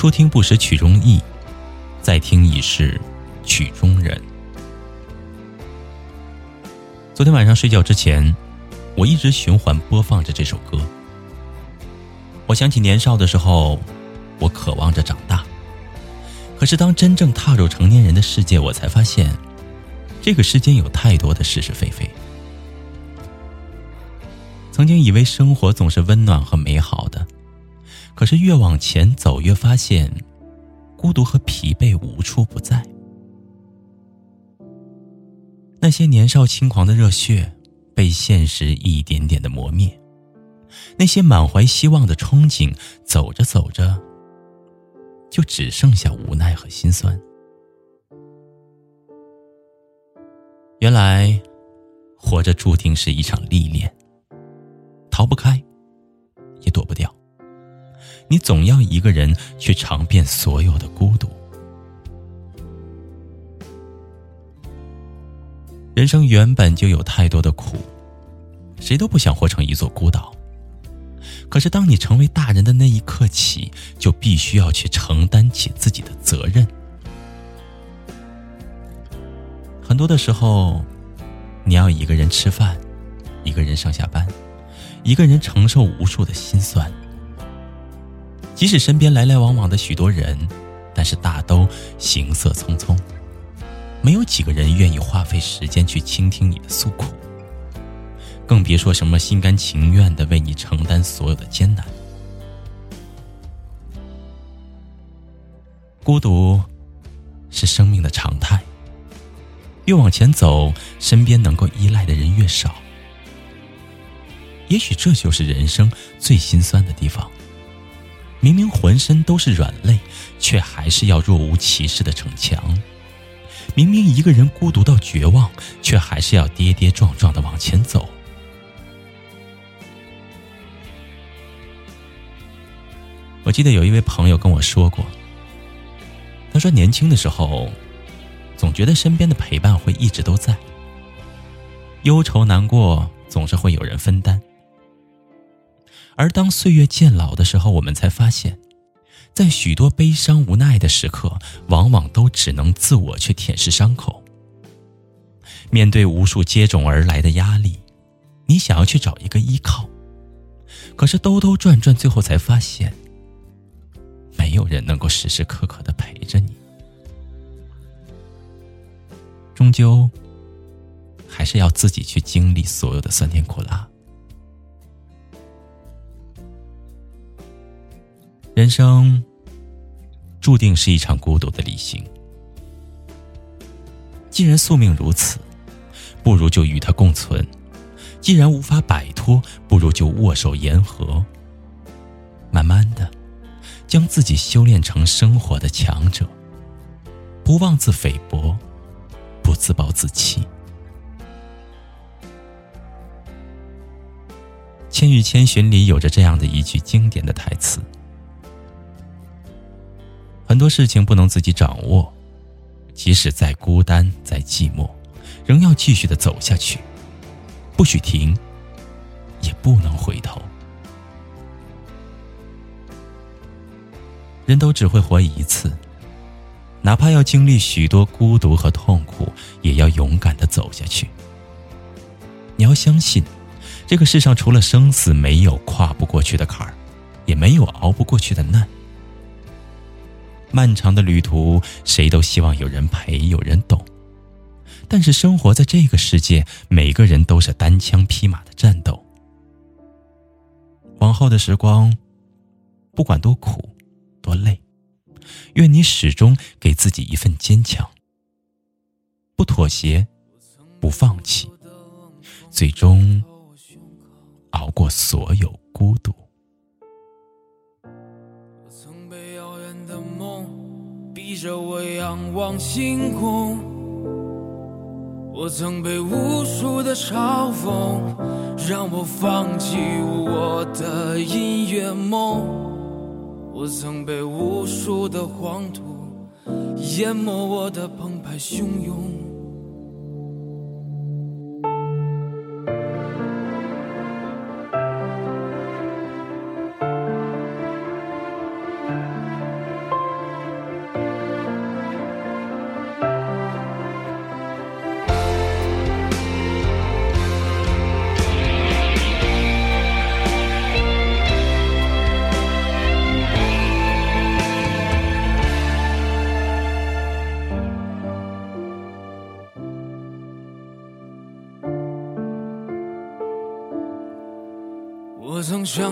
初听不识曲中意，再听已是曲中人。昨天晚上睡觉之前，我一直循环播放着这首歌。我想起年少的时候，我渴望着长大。可是当真正踏入成年人的世界，我才发现，这个世间有太多的是是非非。曾经以为生活总是温暖和美好的，可是越往前走，越发现，孤独和疲惫无处不在。那些年少轻狂的热血，被现实一点点的磨灭。那些满怀希望的憧憬，走着走着，就只剩下无奈和心酸。原来，活着注定是一场历练，你总要一个人去尝遍所有的孤独。人生原本就有太多的苦，谁都不想活成一座孤岛。可是，当你成为大人的那一刻起，就必须要去承担起自己的责任。很多的时候，你要一个人吃饭，一个人上下班，一个人承受无数的心酸。即使身边来来往往的许多人，但是大都行色匆匆，没有几个人愿意花费时间去倾听你的诉苦。更别说什么心甘情愿的为你承担所有的艰难。孤独是生命的常态，越往前走，身边能够依赖的人越少。也许这就是人生最心酸的地方。明明浑身都是软肋，却还是要若无其事的逞强；明明一个人孤独到绝望，却还是要跌跌撞撞的往前走。我记得有一位朋友跟我说过，他说年轻的时候，总觉得身边的陪伴会一直都在，忧愁难过总是会有人分担。而当岁月渐老的时候，我们才发现，在许多悲伤无奈的时刻，往往都只能自我去舔舐伤口。面对无数接踵而来的压力，你想要去找一个依靠，可是兜兜转转，最后才发现。没有人能够时时刻刻的陪着你，终究还是要自己去经历所有的酸甜苦辣。人生注定是一场孤独的旅行，既然宿命如此，不如就与它共存；既然无法摆脱，不如就握手言和。慢慢的。将自己修炼成生活的强者，不妄自菲薄，不自暴自弃。《千与千寻》里有着这样的一句经典的台词：“多事情不能自己掌握，即使再孤单、再寂寞，仍要继续的走下去，不许停，也不能回头。”人都只会活一次，哪怕要经历许多孤独和痛苦，也要勇敢的走下去。你要相信，这个世上除了生死，没有跨不过去的坎儿，也没有熬不过去的难。漫长的旅途，谁都希望有人陪，有人懂。但是生活在这个世界，每个人都是单枪匹马的战斗。往后的时光，不管多苦。多累，愿你始终给自己一份坚强，不妥协，不放弃，最终熬过所有。孤独。逼着我仰望星空，我曾被无数的嘲讽让我放弃我的音乐梦，我曾被无数的黄土淹没我的澎湃汹涌。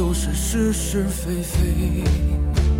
就是是是非非。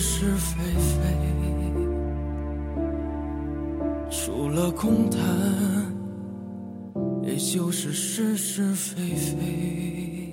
是非非。除了空谈，也就是是是非非。